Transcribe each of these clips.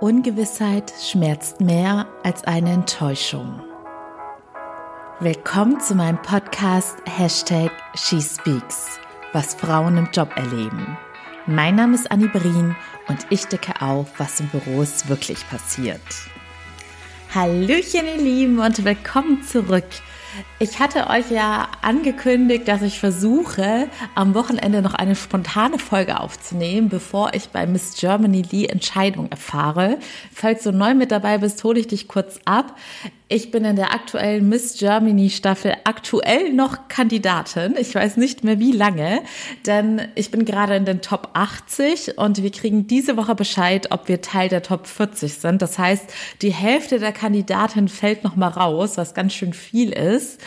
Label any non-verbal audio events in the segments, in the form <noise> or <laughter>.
Ungewissheit schmerzt mehr als eine Enttäuschung. Willkommen zu meinem Podcast Hashtag SheSpeaks, was Frauen im Job erleben. Mein Name ist Annie Brien und ich decke auf, was im Büros wirklich passiert. Hallöchen ihr Lieben und willkommen zurück ich hatte euch ja angekündigt, dass ich versuche, am Wochenende noch eine spontane Folge aufzunehmen, bevor ich bei Miss Germany die Entscheidung erfahre. Falls du neu mit dabei bist, hole ich dich kurz ab. Ich bin in der aktuellen Miss Germany Staffel aktuell noch Kandidatin. Ich weiß nicht mehr wie lange, denn ich bin gerade in den Top 80 und wir kriegen diese Woche Bescheid, ob wir Teil der Top 40 sind. Das heißt, die Hälfte der Kandidatin fällt noch mal raus, was ganz schön viel ist.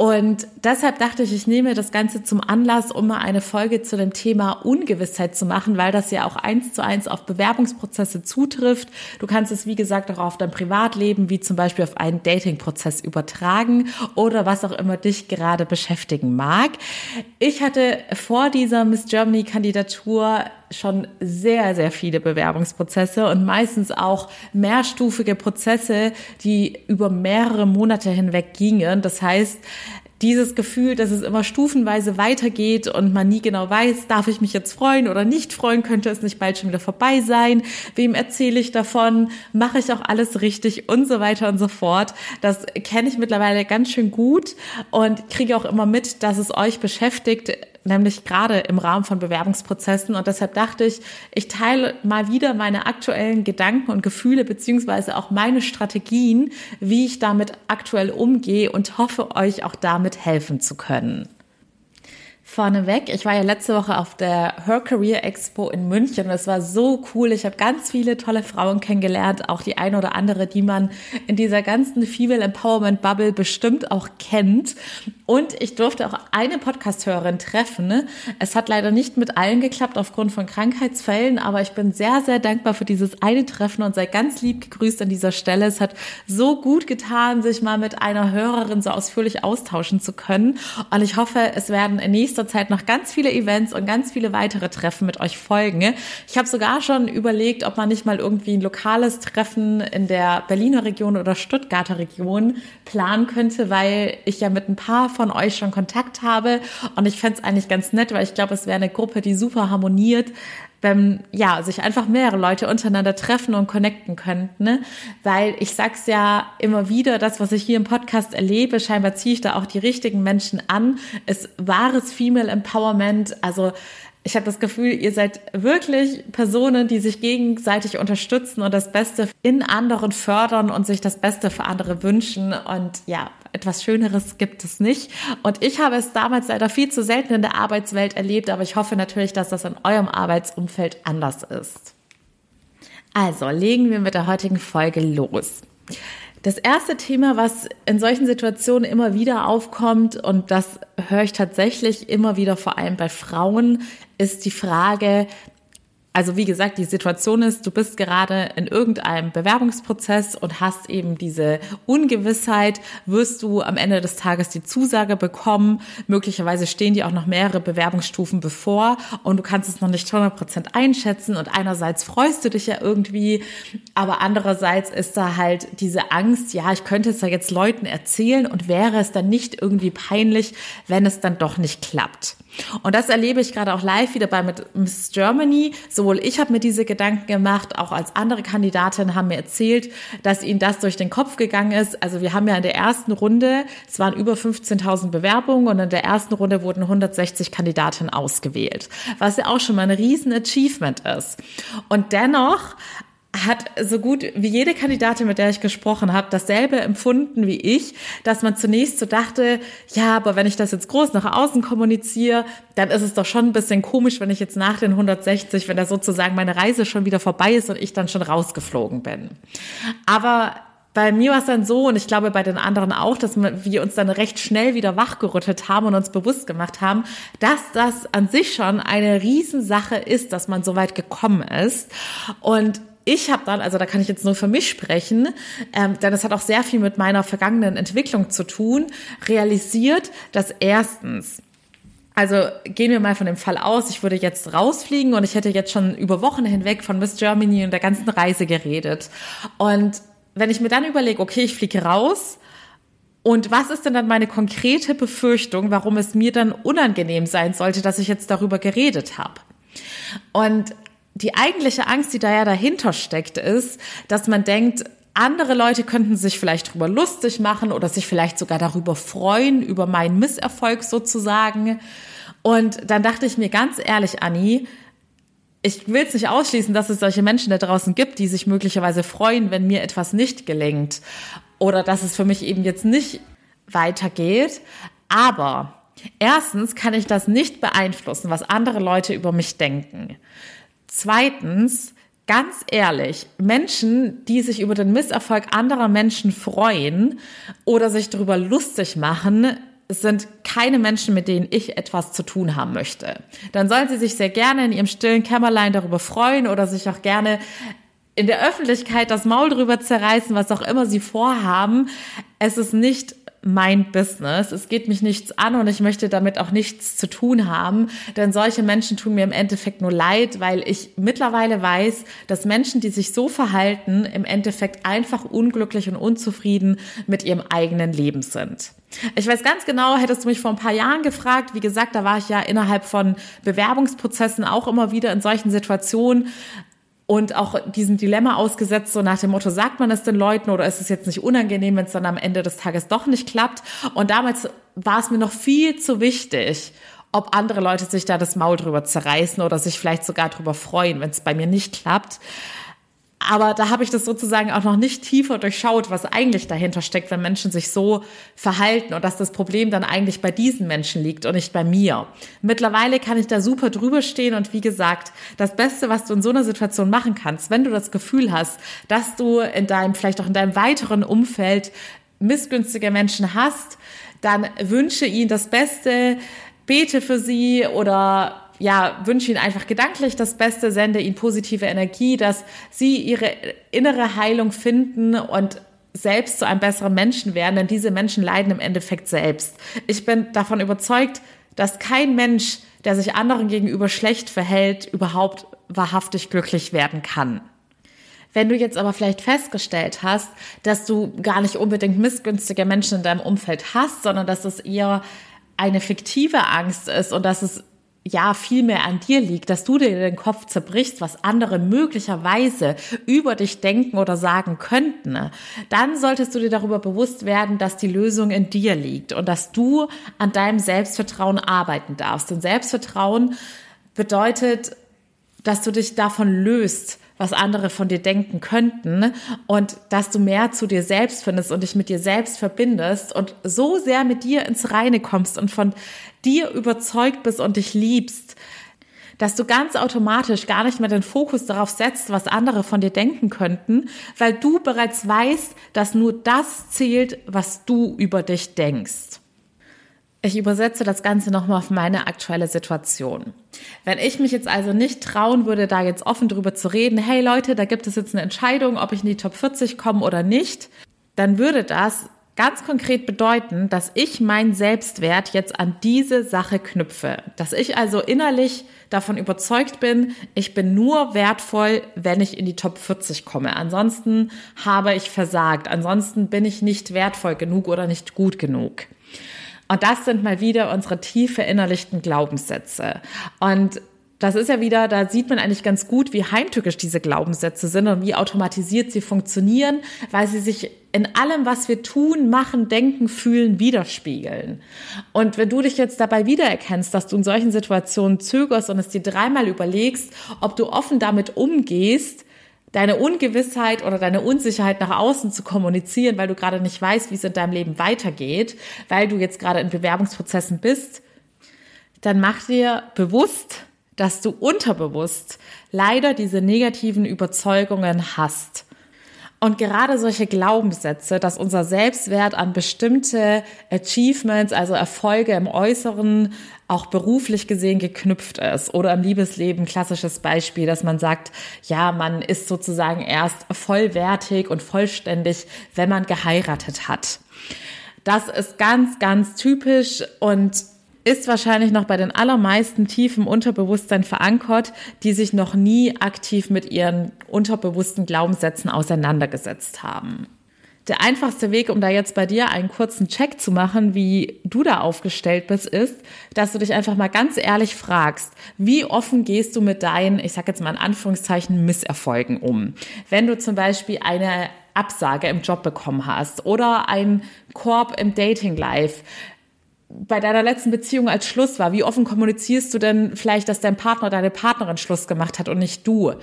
Und deshalb dachte ich, ich nehme das Ganze zum Anlass, um mal eine Folge zu dem Thema Ungewissheit zu machen, weil das ja auch eins zu eins auf Bewerbungsprozesse zutrifft. Du kannst es, wie gesagt, auch auf dein Privatleben, wie zum Beispiel auf einen Datingprozess übertragen oder was auch immer dich gerade beschäftigen mag. Ich hatte vor dieser Miss Germany Kandidatur schon sehr, sehr viele Bewerbungsprozesse und meistens auch mehrstufige Prozesse, die über mehrere Monate hinweg gingen. Das heißt, dieses Gefühl, dass es immer stufenweise weitergeht und man nie genau weiß, darf ich mich jetzt freuen oder nicht freuen, könnte es nicht bald schon wieder vorbei sein, wem erzähle ich davon, mache ich auch alles richtig und so weiter und so fort. Das kenne ich mittlerweile ganz schön gut und kriege auch immer mit, dass es euch beschäftigt, nämlich gerade im Rahmen von Bewerbungsprozessen. Und deshalb dachte ich, ich teile mal wieder meine aktuellen Gedanken und Gefühle beziehungsweise auch meine Strategien, wie ich damit aktuell umgehe und hoffe, euch auch damit helfen zu können. Vorneweg, ich war ja letzte Woche auf der Her Career Expo in München und es war so cool. Ich habe ganz viele tolle Frauen kennengelernt, auch die eine oder andere, die man in dieser ganzen Female Empowerment Bubble bestimmt auch kennt. Und ich durfte auch eine Podcast-Hörerin treffen. Es hat leider nicht mit allen geklappt aufgrund von Krankheitsfällen, aber ich bin sehr, sehr dankbar für dieses eine Treffen und sei ganz lieb gegrüßt an dieser Stelle. Es hat so gut getan, sich mal mit einer Hörerin so ausführlich austauschen zu können. Und ich hoffe, es werden in nächster Zeit noch ganz viele Events und ganz viele weitere Treffen mit euch folgen. Ich habe sogar schon überlegt, ob man nicht mal irgendwie ein lokales Treffen in der Berliner Region oder Stuttgarter Region planen könnte, weil ich ja mit ein paar von euch schon Kontakt habe. Und ich fände es eigentlich ganz nett, weil ich glaube, es wäre eine Gruppe, die super harmoniert, wenn ja sich einfach mehrere Leute untereinander treffen und connecten könnten, ne? weil ich sag's ja immer wieder, das was ich hier im Podcast erlebe, scheinbar ziehe ich da auch die richtigen Menschen an, ist wahres Female Empowerment, also ich habe das Gefühl, ihr seid wirklich Personen, die sich gegenseitig unterstützen und das Beste in anderen fördern und sich das Beste für andere wünschen. Und ja, etwas Schöneres gibt es nicht. Und ich habe es damals leider viel zu selten in der Arbeitswelt erlebt, aber ich hoffe natürlich, dass das in eurem Arbeitsumfeld anders ist. Also legen wir mit der heutigen Folge los. Das erste Thema, was in solchen Situationen immer wieder aufkommt, und das höre ich tatsächlich immer wieder vor allem bei Frauen, ist die Frage, also wie gesagt, die Situation ist, du bist gerade in irgendeinem Bewerbungsprozess und hast eben diese Ungewissheit, wirst du am Ende des Tages die Zusage bekommen. Möglicherweise stehen dir auch noch mehrere Bewerbungsstufen bevor und du kannst es noch nicht 100 Prozent einschätzen und einerseits freust du dich ja irgendwie, aber andererseits ist da halt diese Angst, ja, ich könnte es ja jetzt Leuten erzählen und wäre es dann nicht irgendwie peinlich, wenn es dann doch nicht klappt. Und das erlebe ich gerade auch live wieder bei Miss Germany. Sowohl ich habe mir diese Gedanken gemacht, auch als andere Kandidatinnen haben mir erzählt, dass ihnen das durch den Kopf gegangen ist. Also wir haben ja in der ersten Runde, es waren über 15.000 Bewerbungen und in der ersten Runde wurden 160 Kandidatinnen ausgewählt, was ja auch schon mal ein riesen Achievement ist. Und dennoch hat so gut wie jede Kandidatin, mit der ich gesprochen habe, dasselbe empfunden wie ich, dass man zunächst so dachte, ja, aber wenn ich das jetzt groß nach außen kommuniziere, dann ist es doch schon ein bisschen komisch, wenn ich jetzt nach den 160, wenn da sozusagen meine Reise schon wieder vorbei ist und ich dann schon rausgeflogen bin. Aber bei mir war es dann so, und ich glaube bei den anderen auch, dass wir uns dann recht schnell wieder wachgerüttelt haben und uns bewusst gemacht haben, dass das an sich schon eine Riesensache ist, dass man so weit gekommen ist. Und ich habe dann, also da kann ich jetzt nur für mich sprechen, ähm, denn es hat auch sehr viel mit meiner vergangenen Entwicklung zu tun, realisiert, dass erstens also gehen wir mal von dem Fall aus, ich würde jetzt rausfliegen und ich hätte jetzt schon über Wochen hinweg von Miss Germany und der ganzen Reise geredet. Und wenn ich mir dann überlege, okay, ich fliege raus, und was ist denn dann meine konkrete Befürchtung, warum es mir dann unangenehm sein sollte, dass ich jetzt darüber geredet habe? Und die eigentliche Angst, die da ja dahinter steckt, ist, dass man denkt, andere Leute könnten sich vielleicht darüber lustig machen oder sich vielleicht sogar darüber freuen, über meinen Misserfolg sozusagen. Und dann dachte ich mir ganz ehrlich, Anni, ich will es nicht ausschließen, dass es solche Menschen da draußen gibt, die sich möglicherweise freuen, wenn mir etwas nicht gelingt oder dass es für mich eben jetzt nicht weitergeht. Aber erstens kann ich das nicht beeinflussen, was andere Leute über mich denken. Zweitens ganz ehrlich, Menschen, die sich über den Misserfolg anderer Menschen freuen oder sich darüber lustig machen, sind keine Menschen, mit denen ich etwas zu tun haben möchte. Dann sollen sie sich sehr gerne in ihrem stillen Kämmerlein darüber freuen oder sich auch gerne in der Öffentlichkeit das Maul drüber zerreißen, was auch immer sie vorhaben. Es ist nicht mein Business. Es geht mich nichts an und ich möchte damit auch nichts zu tun haben, denn solche Menschen tun mir im Endeffekt nur leid, weil ich mittlerweile weiß, dass Menschen, die sich so verhalten, im Endeffekt einfach unglücklich und unzufrieden mit ihrem eigenen Leben sind. Ich weiß ganz genau, hättest du mich vor ein paar Jahren gefragt, wie gesagt, da war ich ja innerhalb von Bewerbungsprozessen auch immer wieder in solchen Situationen, und auch diesem Dilemma ausgesetzt, so nach dem Motto, sagt man es den Leuten oder ist es jetzt nicht unangenehm, wenn es dann am Ende des Tages doch nicht klappt? Und damals war es mir noch viel zu wichtig, ob andere Leute sich da das Maul drüber zerreißen oder sich vielleicht sogar drüber freuen, wenn es bei mir nicht klappt. Aber da habe ich das sozusagen auch noch nicht tiefer durchschaut, was eigentlich dahinter steckt, wenn Menschen sich so verhalten und dass das Problem dann eigentlich bei diesen Menschen liegt und nicht bei mir. Mittlerweile kann ich da super drüber stehen und wie gesagt, das Beste, was du in so einer Situation machen kannst, wenn du das Gefühl hast, dass du in deinem, vielleicht auch in deinem weiteren Umfeld missgünstige Menschen hast, dann wünsche ihnen das Beste, bete für sie oder ja, wünsche ihnen einfach gedanklich das Beste, sende ihnen positive Energie, dass sie ihre innere Heilung finden und selbst zu einem besseren Menschen werden, denn diese Menschen leiden im Endeffekt selbst. Ich bin davon überzeugt, dass kein Mensch, der sich anderen gegenüber schlecht verhält, überhaupt wahrhaftig glücklich werden kann. Wenn du jetzt aber vielleicht festgestellt hast, dass du gar nicht unbedingt missgünstige Menschen in deinem Umfeld hast, sondern dass es eher eine fiktive Angst ist und dass es ja viel mehr an dir liegt, dass du dir den Kopf zerbrichst, was andere möglicherweise über dich denken oder sagen könnten, dann solltest du dir darüber bewusst werden, dass die Lösung in dir liegt und dass du an deinem Selbstvertrauen arbeiten darfst. Und Selbstvertrauen bedeutet, dass du dich davon löst, was andere von dir denken könnten und dass du mehr zu dir selbst findest und dich mit dir selbst verbindest und so sehr mit dir ins Reine kommst und von dir überzeugt bist und dich liebst, dass du ganz automatisch gar nicht mehr den Fokus darauf setzt, was andere von dir denken könnten, weil du bereits weißt, dass nur das zählt, was du über dich denkst. Ich übersetze das Ganze nochmal auf meine aktuelle Situation. Wenn ich mich jetzt also nicht trauen würde, da jetzt offen drüber zu reden, hey Leute, da gibt es jetzt eine Entscheidung, ob ich in die Top 40 komme oder nicht, dann würde das ganz konkret bedeuten, dass ich meinen Selbstwert jetzt an diese Sache knüpfe. Dass ich also innerlich davon überzeugt bin, ich bin nur wertvoll, wenn ich in die Top 40 komme. Ansonsten habe ich versagt. Ansonsten bin ich nicht wertvoll genug oder nicht gut genug. Und das sind mal wieder unsere tief verinnerlichten Glaubenssätze. Und das ist ja wieder, da sieht man eigentlich ganz gut, wie heimtückisch diese Glaubenssätze sind und wie automatisiert sie funktionieren, weil sie sich in allem, was wir tun, machen, denken, fühlen, widerspiegeln. Und wenn du dich jetzt dabei wiedererkennst, dass du in solchen Situationen zögerst und es dir dreimal überlegst, ob du offen damit umgehst, deine Ungewissheit oder deine Unsicherheit nach außen zu kommunizieren, weil du gerade nicht weißt, wie es in deinem Leben weitergeht, weil du jetzt gerade in Bewerbungsprozessen bist, dann mach dir bewusst, dass du unterbewusst leider diese negativen Überzeugungen hast. Und gerade solche Glaubenssätze, dass unser Selbstwert an bestimmte Achievements, also Erfolge im Äußeren, auch beruflich gesehen geknüpft ist. Oder im Liebesleben, klassisches Beispiel, dass man sagt, ja, man ist sozusagen erst vollwertig und vollständig, wenn man geheiratet hat. Das ist ganz, ganz typisch und ist wahrscheinlich noch bei den allermeisten tief im Unterbewusstsein verankert, die sich noch nie aktiv mit ihren unterbewussten Glaubenssätzen auseinandergesetzt haben. Der einfachste Weg, um da jetzt bei dir einen kurzen Check zu machen, wie du da aufgestellt bist, ist, dass du dich einfach mal ganz ehrlich fragst, wie offen gehst du mit deinen, ich sage jetzt mal in Anführungszeichen, Misserfolgen um? Wenn du zum Beispiel eine Absage im Job bekommen hast oder ein Korb im Dating Life, bei deiner letzten Beziehung als Schluss war, wie offen kommunizierst du denn vielleicht, dass dein Partner, deine Partnerin Schluss gemacht hat und nicht du?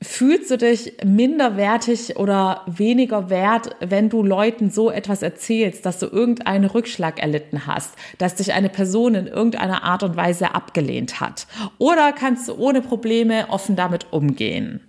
Fühlst du dich minderwertig oder weniger wert, wenn du Leuten so etwas erzählst, dass du irgendeinen Rückschlag erlitten hast, dass dich eine Person in irgendeiner Art und Weise abgelehnt hat? Oder kannst du ohne Probleme offen damit umgehen?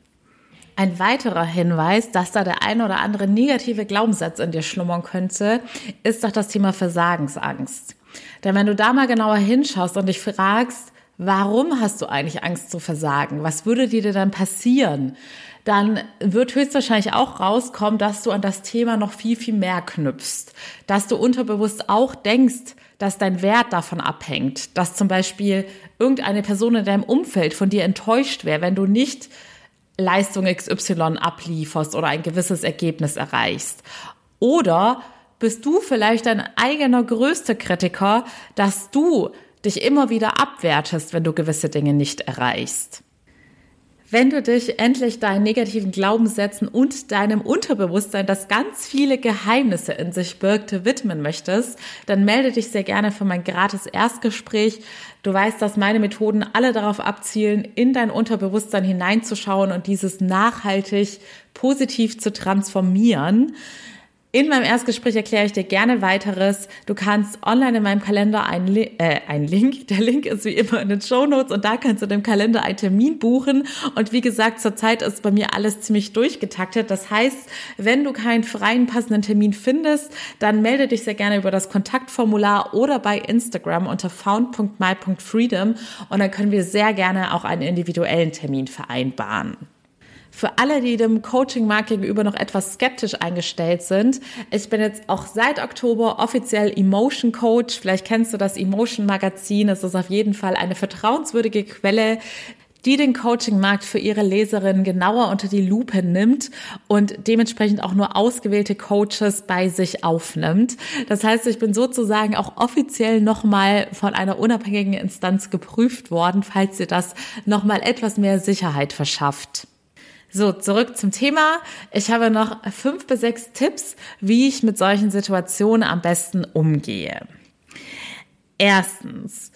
Ein weiterer Hinweis, dass da der eine oder andere negative Glaubenssatz in dir schlummern könnte, ist doch das Thema Versagensangst. Denn wenn du da mal genauer hinschaust und dich fragst, warum hast du eigentlich Angst zu versagen? Was würde dir dann passieren? Dann wird höchstwahrscheinlich auch rauskommen, dass du an das Thema noch viel, viel mehr knüpfst. Dass du unterbewusst auch denkst, dass dein Wert davon abhängt. Dass zum Beispiel irgendeine Person in deinem Umfeld von dir enttäuscht wäre, wenn du nicht Leistung XY ablieferst oder ein gewisses Ergebnis erreichst. Oder bist du vielleicht dein eigener größter Kritiker, dass du dich immer wieder abwertest, wenn du gewisse Dinge nicht erreichst. Wenn du dich endlich deinen negativen Glaubenssätzen und deinem Unterbewusstsein, das ganz viele Geheimnisse in sich birgt, widmen möchtest, dann melde dich sehr gerne für mein gratis Erstgespräch. Du weißt, dass meine Methoden alle darauf abzielen, in dein Unterbewusstsein hineinzuschauen und dieses nachhaltig positiv zu transformieren. In meinem Erstgespräch erkläre ich dir gerne weiteres. Du kannst online in meinem Kalender einen, äh, einen Link, <laughs> der Link ist wie immer in den Show Notes und da kannst du dem Kalender einen Termin buchen. Und wie gesagt, zurzeit ist bei mir alles ziemlich durchgetaktet. Das heißt, wenn du keinen freien passenden Termin findest, dann melde dich sehr gerne über das Kontaktformular oder bei Instagram unter found.my.freedom und dann können wir sehr gerne auch einen individuellen Termin vereinbaren. Für alle, die dem Coaching-Markt gegenüber noch etwas skeptisch eingestellt sind, ich bin jetzt auch seit Oktober offiziell Emotion Coach. Vielleicht kennst du das Emotion Magazin. Es ist auf jeden Fall eine vertrauenswürdige Quelle, die den Coaching-Markt für ihre Leserinnen genauer unter die Lupe nimmt und dementsprechend auch nur ausgewählte Coaches bei sich aufnimmt. Das heißt, ich bin sozusagen auch offiziell nochmal von einer unabhängigen Instanz geprüft worden, falls dir das nochmal etwas mehr Sicherheit verschafft. So, zurück zum Thema. Ich habe noch fünf bis sechs Tipps, wie ich mit solchen Situationen am besten umgehe. Erstens,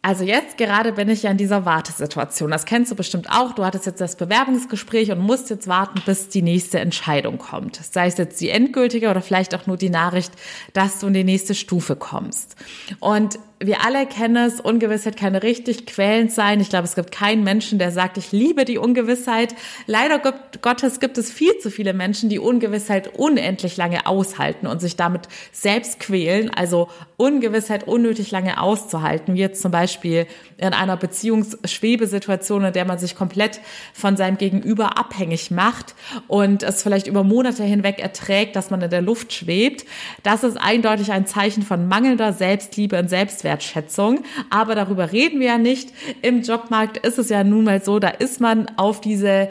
also jetzt gerade bin ich ja in dieser Wartesituation. Das kennst du bestimmt auch. Du hattest jetzt das Bewerbungsgespräch und musst jetzt warten, bis die nächste Entscheidung kommt. Sei es jetzt die endgültige oder vielleicht auch nur die Nachricht, dass du in die nächste Stufe kommst. Und wir alle kennen es, Ungewissheit kann richtig quälend sein. Ich glaube, es gibt keinen Menschen, der sagt, ich liebe die Ungewissheit. Leider Gottes gibt es viel zu viele Menschen, die Ungewissheit unendlich lange aushalten und sich damit selbst quälen. Also Ungewissheit unnötig lange auszuhalten, wie jetzt zum Beispiel in einer Beziehungsschwebesituation, in der man sich komplett von seinem Gegenüber abhängig macht und es vielleicht über Monate hinweg erträgt, dass man in der Luft schwebt. Das ist eindeutig ein Zeichen von mangelnder Selbstliebe und Selbstwert Selbstwertschätzung. Aber darüber reden wir ja nicht. Im Jobmarkt ist es ja nun mal so, da ist man auf diese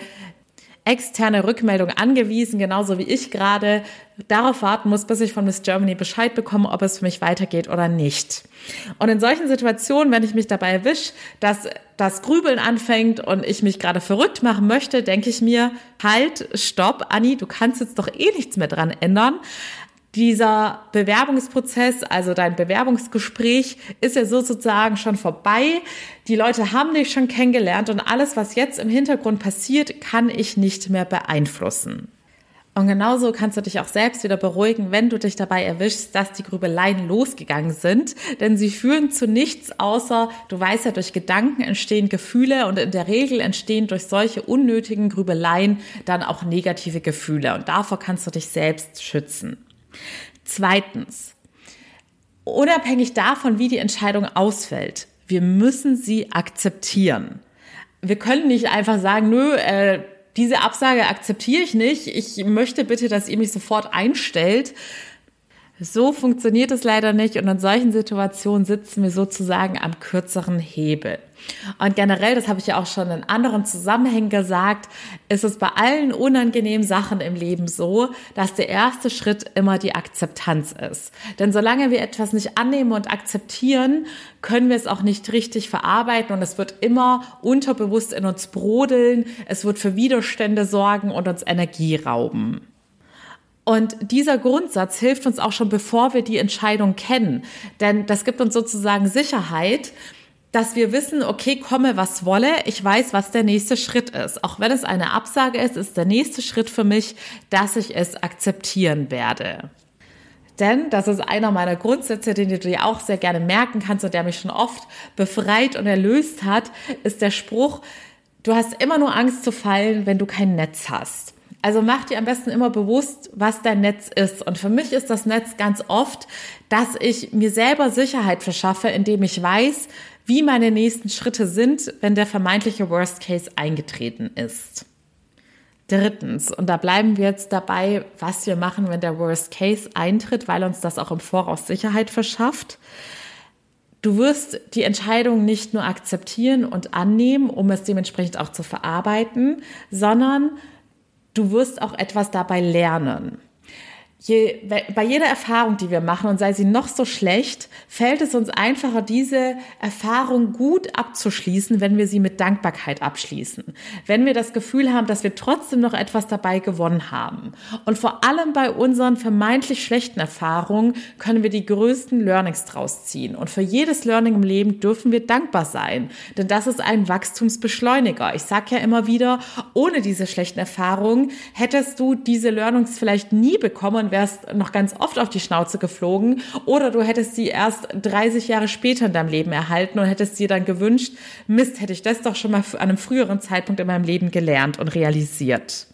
externe Rückmeldung angewiesen, genauso wie ich gerade darauf warten muss, bis ich von Miss Germany Bescheid bekomme, ob es für mich weitergeht oder nicht. Und in solchen Situationen, wenn ich mich dabei erwische, dass das Grübeln anfängt und ich mich gerade verrückt machen möchte, denke ich mir, halt, stopp, Anni, du kannst jetzt doch eh nichts mehr dran ändern dieser Bewerbungsprozess, also dein Bewerbungsgespräch, ist ja sozusagen schon vorbei. Die Leute haben dich schon kennengelernt und alles, was jetzt im Hintergrund passiert, kann ich nicht mehr beeinflussen. Und genauso kannst du dich auch selbst wieder beruhigen, wenn du dich dabei erwischst, dass die Grübeleien losgegangen sind. Denn sie führen zu nichts außer, du weißt ja, durch Gedanken entstehen Gefühle und in der Regel entstehen durch solche unnötigen Grübeleien dann auch negative Gefühle. Und davor kannst du dich selbst schützen. Zweitens, unabhängig davon, wie die Entscheidung ausfällt, wir müssen sie akzeptieren. Wir können nicht einfach sagen, nö, äh, diese Absage akzeptiere ich nicht. Ich möchte bitte, dass ihr mich sofort einstellt. So funktioniert es leider nicht und in solchen Situationen sitzen wir sozusagen am kürzeren Hebel. Und generell, das habe ich ja auch schon in anderen Zusammenhängen gesagt, ist es bei allen unangenehmen Sachen im Leben so, dass der erste Schritt immer die Akzeptanz ist. Denn solange wir etwas nicht annehmen und akzeptieren, können wir es auch nicht richtig verarbeiten und es wird immer unterbewusst in uns brodeln, es wird für Widerstände sorgen und uns Energie rauben. Und dieser Grundsatz hilft uns auch schon, bevor wir die Entscheidung kennen. Denn das gibt uns sozusagen Sicherheit, dass wir wissen, okay, komme was wolle, ich weiß, was der nächste Schritt ist. Auch wenn es eine Absage ist, ist der nächste Schritt für mich, dass ich es akzeptieren werde. Denn das ist einer meiner Grundsätze, den du dir auch sehr gerne merken kannst und der mich schon oft befreit und erlöst hat, ist der Spruch, du hast immer nur Angst zu fallen, wenn du kein Netz hast. Also mach dir am besten immer bewusst, was dein Netz ist. Und für mich ist das Netz ganz oft, dass ich mir selber Sicherheit verschaffe, indem ich weiß, wie meine nächsten Schritte sind, wenn der vermeintliche Worst Case eingetreten ist. Drittens, und da bleiben wir jetzt dabei, was wir machen, wenn der Worst Case eintritt, weil uns das auch im Voraus Sicherheit verschafft. Du wirst die Entscheidung nicht nur akzeptieren und annehmen, um es dementsprechend auch zu verarbeiten, sondern du wirst auch etwas dabei lernen. Je, bei jeder Erfahrung, die wir machen, und sei sie noch so schlecht, fällt es uns einfacher, diese Erfahrung gut abzuschließen, wenn wir sie mit Dankbarkeit abschließen. Wenn wir das Gefühl haben, dass wir trotzdem noch etwas dabei gewonnen haben. Und vor allem bei unseren vermeintlich schlechten Erfahrungen können wir die größten Learnings draus ziehen. Und für jedes Learning im Leben dürfen wir dankbar sein. Denn das ist ein Wachstumsbeschleuniger. Ich sage ja immer wieder, ohne diese schlechten Erfahrungen hättest du diese Learnings vielleicht nie bekommen wärst noch ganz oft auf die Schnauze geflogen oder du hättest sie erst 30 Jahre später in deinem Leben erhalten und hättest dir dann gewünscht, Mist, hätte ich das doch schon mal an einem früheren Zeitpunkt in meinem Leben gelernt und realisiert.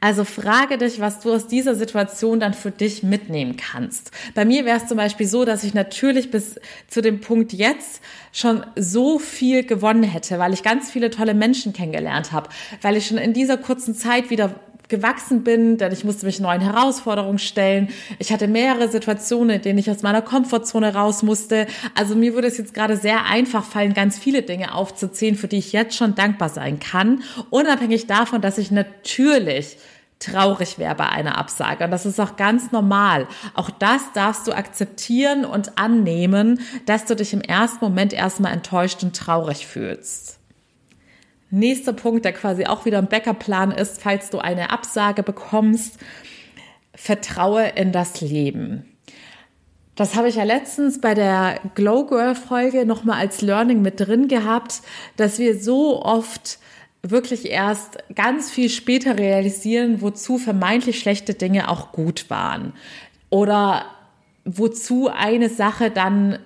Also frage dich, was du aus dieser Situation dann für dich mitnehmen kannst. Bei mir wäre es zum Beispiel so, dass ich natürlich bis zu dem Punkt jetzt schon so viel gewonnen hätte, weil ich ganz viele tolle Menschen kennengelernt habe, weil ich schon in dieser kurzen Zeit wieder gewachsen bin, denn ich musste mich neuen Herausforderungen stellen. Ich hatte mehrere Situationen, in denen ich aus meiner Komfortzone raus musste. Also mir würde es jetzt gerade sehr einfach fallen, ganz viele Dinge aufzuzählen, für die ich jetzt schon dankbar sein kann, unabhängig davon, dass ich natürlich traurig wäre bei einer Absage. Und das ist auch ganz normal. Auch das darfst du akzeptieren und annehmen, dass du dich im ersten Moment erstmal enttäuscht und traurig fühlst. Nächster Punkt, der quasi auch wieder ein Backup-Plan ist, falls du eine Absage bekommst, vertraue in das Leben. Das habe ich ja letztens bei der Glow Girl Folge nochmal als Learning mit drin gehabt, dass wir so oft wirklich erst ganz viel später realisieren, wozu vermeintlich schlechte Dinge auch gut waren. Oder wozu eine Sache dann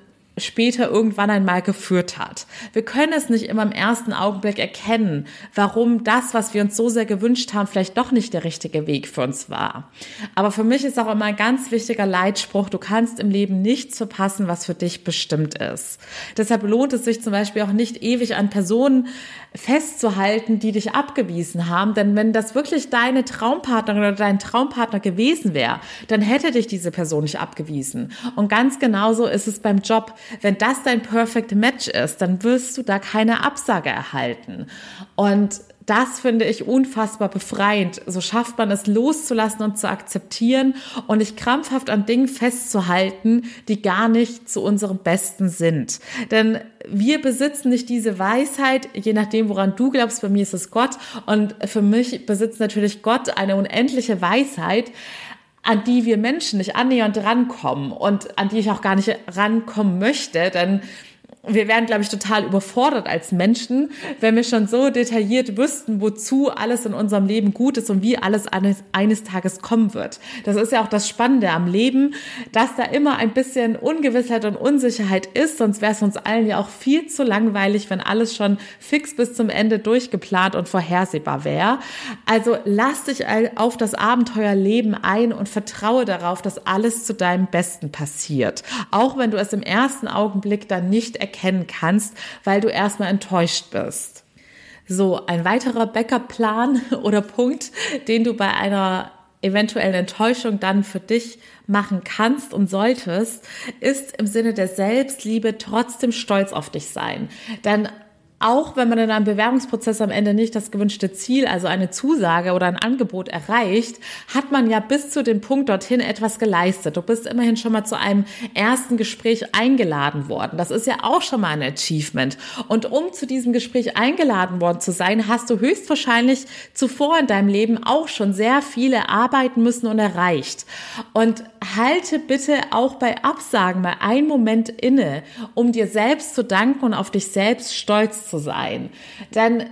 später irgendwann einmal geführt hat. Wir können es nicht immer im ersten Augenblick erkennen, warum das, was wir uns so sehr gewünscht haben, vielleicht doch nicht der richtige Weg für uns war. Aber für mich ist auch immer ein ganz wichtiger Leitspruch, du kannst im Leben nichts verpassen, was für dich bestimmt ist. Deshalb lohnt es sich zum Beispiel auch nicht ewig an Personen festzuhalten, die dich abgewiesen haben, denn wenn das wirklich deine Traumpartnerin oder dein Traumpartner gewesen wäre, dann hätte dich diese Person nicht abgewiesen. Und ganz genauso ist es beim Job. Wenn das dein Perfect Match ist, dann wirst du da keine Absage erhalten. Und das finde ich unfassbar befreiend. So schafft man es loszulassen und zu akzeptieren und nicht krampfhaft an Dingen festzuhalten, die gar nicht zu unserem Besten sind. Denn wir besitzen nicht diese Weisheit, je nachdem, woran du glaubst. Bei mir ist es Gott und für mich besitzt natürlich Gott eine unendliche Weisheit an die wir Menschen nicht annähernd rankommen und an die ich auch gar nicht rankommen möchte, denn wir wären, glaube ich, total überfordert als Menschen, wenn wir schon so detailliert wüssten, wozu alles in unserem Leben gut ist und wie alles eines, eines Tages kommen wird. Das ist ja auch das Spannende am Leben, dass da immer ein bisschen Ungewissheit und Unsicherheit ist, sonst wäre es uns allen ja auch viel zu langweilig, wenn alles schon fix bis zum Ende durchgeplant und vorhersehbar wäre. Also lass dich auf das Abenteuerleben ein und vertraue darauf, dass alles zu deinem Besten passiert. Auch wenn du es im ersten Augenblick dann nicht erkennen kannst, weil du erstmal enttäuscht bist. So, ein weiterer Backup-Plan <laughs> oder Punkt, den du bei einer eventuellen Enttäuschung dann für dich machen kannst und solltest, ist im Sinne der Selbstliebe trotzdem stolz auf dich sein. Denn auch wenn man in einem Bewerbungsprozess am Ende nicht das gewünschte Ziel, also eine Zusage oder ein Angebot erreicht, hat man ja bis zu dem Punkt dorthin etwas geleistet. Du bist immerhin schon mal zu einem ersten Gespräch eingeladen worden. Das ist ja auch schon mal ein Achievement. Und um zu diesem Gespräch eingeladen worden zu sein, hast du höchstwahrscheinlich zuvor in deinem Leben auch schon sehr viele arbeiten müssen und erreicht. Und halte bitte auch bei Absagen mal einen Moment inne, um dir selbst zu danken und auf dich selbst stolz zu sein. Denn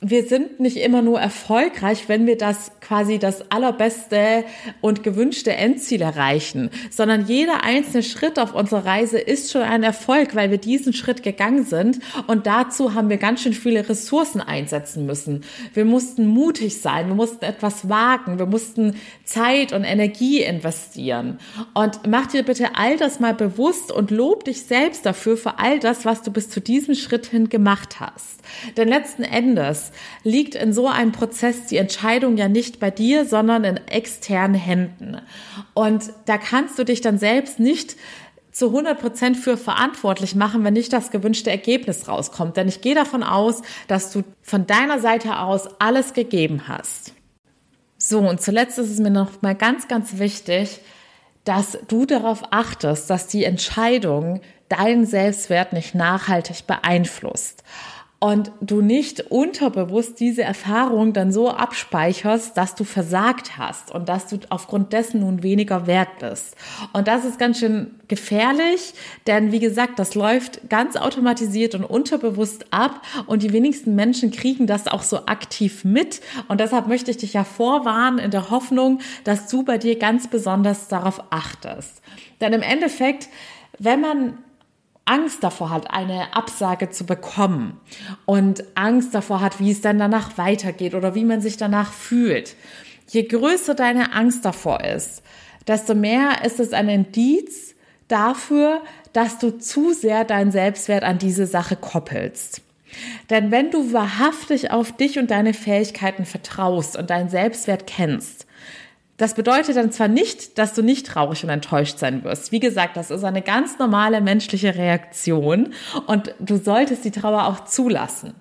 wir sind nicht immer nur erfolgreich, wenn wir das quasi das allerbeste und gewünschte Endziel erreichen, sondern jeder einzelne Schritt auf unserer Reise ist schon ein Erfolg, weil wir diesen Schritt gegangen sind und dazu haben wir ganz schön viele Ressourcen einsetzen müssen. Wir mussten mutig sein, wir mussten etwas wagen, wir mussten Zeit und Energie investieren und mach dir bitte all das mal bewusst und lob dich selbst dafür für all das, was du bis zu diesem Schritt hin gemacht hast. Denn letzten Endes liegt in so einem Prozess die Entscheidung ja nicht bei dir, sondern in externen Händen. Und da kannst du dich dann selbst nicht zu 100 Prozent für verantwortlich machen, wenn nicht das gewünschte Ergebnis rauskommt. Denn ich gehe davon aus, dass du von deiner Seite aus alles gegeben hast. So, und zuletzt ist es mir noch mal ganz, ganz wichtig, dass du darauf achtest, dass die Entscheidung deinen Selbstwert nicht nachhaltig beeinflusst und du nicht unterbewusst diese Erfahrung dann so abspeicherst, dass du versagt hast und dass du aufgrund dessen nun weniger wert bist. Und das ist ganz schön gefährlich, denn wie gesagt, das läuft ganz automatisiert und unterbewusst ab und die wenigsten Menschen kriegen das auch so aktiv mit und deshalb möchte ich dich ja vorwarnen in der Hoffnung, dass du bei dir ganz besonders darauf achtest. Denn im Endeffekt, wenn man Angst davor hat, eine Absage zu bekommen und Angst davor hat, wie es dann danach weitergeht oder wie man sich danach fühlt. Je größer deine Angst davor ist, desto mehr ist es ein Indiz dafür, dass du zu sehr deinen Selbstwert an diese Sache koppelst. Denn wenn du wahrhaftig auf dich und deine Fähigkeiten vertraust und deinen Selbstwert kennst, das bedeutet dann zwar nicht, dass du nicht traurig und enttäuscht sein wirst. Wie gesagt, das ist eine ganz normale menschliche Reaktion und du solltest die Trauer auch zulassen.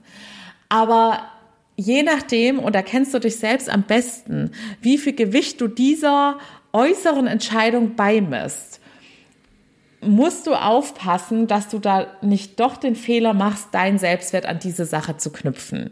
Aber je nachdem, und da kennst du dich selbst am besten, wie viel Gewicht du dieser äußeren Entscheidung beimisst, musst du aufpassen, dass du da nicht doch den Fehler machst, deinen Selbstwert an diese Sache zu knüpfen.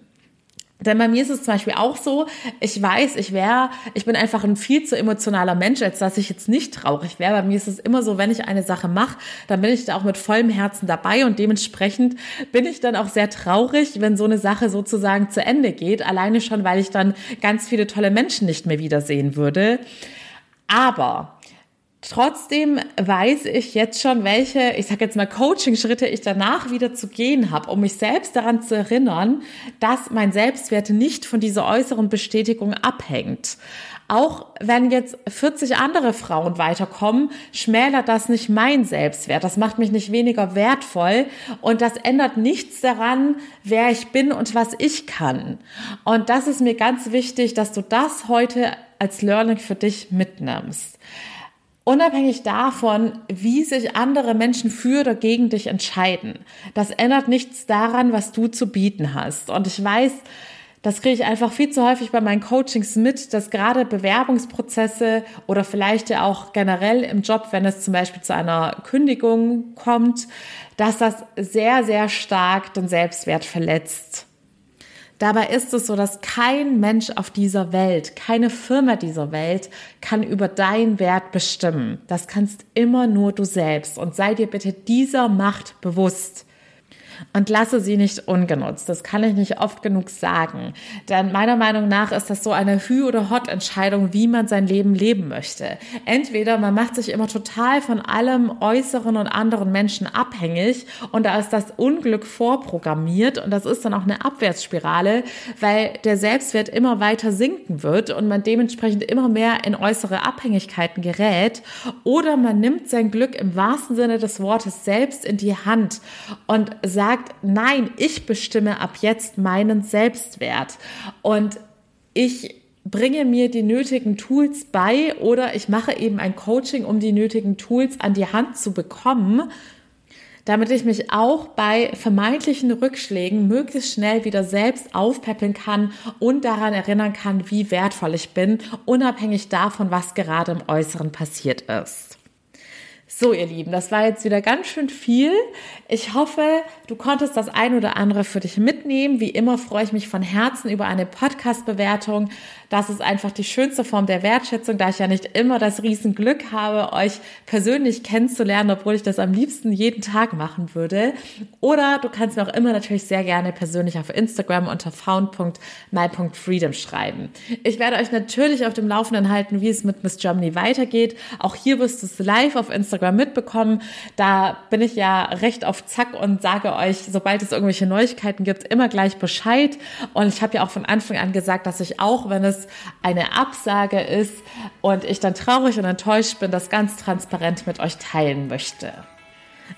Denn bei mir ist es zum Beispiel auch so, ich weiß, ich wäre, ich bin einfach ein viel zu emotionaler Mensch, als dass ich jetzt nicht traurig wäre. Bei mir ist es immer so, wenn ich eine Sache mache, dann bin ich da auch mit vollem Herzen dabei und dementsprechend bin ich dann auch sehr traurig, wenn so eine Sache sozusagen zu Ende geht. Alleine schon, weil ich dann ganz viele tolle Menschen nicht mehr wiedersehen würde. Aber Trotzdem weiß ich jetzt schon, welche, ich sage jetzt mal Coaching-Schritte ich danach wieder zu gehen habe, um mich selbst daran zu erinnern, dass mein Selbstwert nicht von dieser äußeren Bestätigung abhängt. Auch wenn jetzt 40 andere Frauen weiterkommen, schmälert das nicht mein Selbstwert. Das macht mich nicht weniger wertvoll und das ändert nichts daran, wer ich bin und was ich kann. Und das ist mir ganz wichtig, dass du das heute als Learning für dich mitnimmst. Unabhängig davon, wie sich andere Menschen für oder gegen dich entscheiden. Das ändert nichts daran, was du zu bieten hast. Und ich weiß, das kriege ich einfach viel zu häufig bei meinen Coachings mit, dass gerade Bewerbungsprozesse oder vielleicht ja auch generell im Job, wenn es zum Beispiel zu einer Kündigung kommt, dass das sehr, sehr stark den Selbstwert verletzt. Dabei ist es so, dass kein Mensch auf dieser Welt, keine Firma dieser Welt kann über deinen Wert bestimmen. Das kannst immer nur du selbst. Und sei dir bitte dieser Macht bewusst und lasse sie nicht ungenutzt. Das kann ich nicht oft genug sagen. Denn meiner Meinung nach ist das so eine Hü- oder Hot-Entscheidung, wie man sein Leben leben möchte. Entweder man macht sich immer total von allem äußeren und anderen Menschen abhängig und da ist das Unglück vorprogrammiert und das ist dann auch eine Abwärtsspirale, weil der Selbstwert immer weiter sinken wird und man dementsprechend immer mehr in äußere Abhängigkeiten gerät. Oder man nimmt sein Glück im wahrsten Sinne des Wortes selbst in die Hand und sagt, sagt, nein, ich bestimme ab jetzt meinen Selbstwert. Und ich bringe mir die nötigen Tools bei oder ich mache eben ein Coaching, um die nötigen Tools an die Hand zu bekommen, damit ich mich auch bei vermeintlichen Rückschlägen möglichst schnell wieder selbst aufpäppeln kann und daran erinnern kann, wie wertvoll ich bin, unabhängig davon, was gerade im Äußeren passiert ist. So, ihr Lieben, das war jetzt wieder ganz schön viel. Ich hoffe, du konntest das ein oder andere für dich mitnehmen. Wie immer freue ich mich von Herzen über eine Podcast-Bewertung. Das ist einfach die schönste Form der Wertschätzung, da ich ja nicht immer das Riesenglück habe, euch persönlich kennenzulernen, obwohl ich das am liebsten jeden Tag machen würde. Oder du kannst mir auch immer natürlich sehr gerne persönlich auf Instagram unter found.my.freedom schreiben. Ich werde euch natürlich auf dem Laufenden halten, wie es mit Miss Germany weitergeht. Auch hier wirst du es live auf Instagram mitbekommen. Da bin ich ja recht auf Zack und sage euch, sobald es irgendwelche Neuigkeiten gibt, immer gleich Bescheid. Und ich habe ja auch von Anfang an gesagt, dass ich auch, wenn es eine Absage ist und ich dann traurig und enttäuscht bin, das ganz transparent mit euch teilen möchte.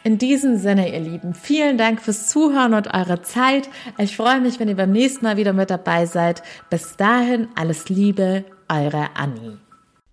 In diesem Sinne, ihr Lieben, vielen Dank fürs Zuhören und eure Zeit. Ich freue mich, wenn ihr beim nächsten Mal wieder mit dabei seid. Bis dahin, alles Liebe, eure Annie.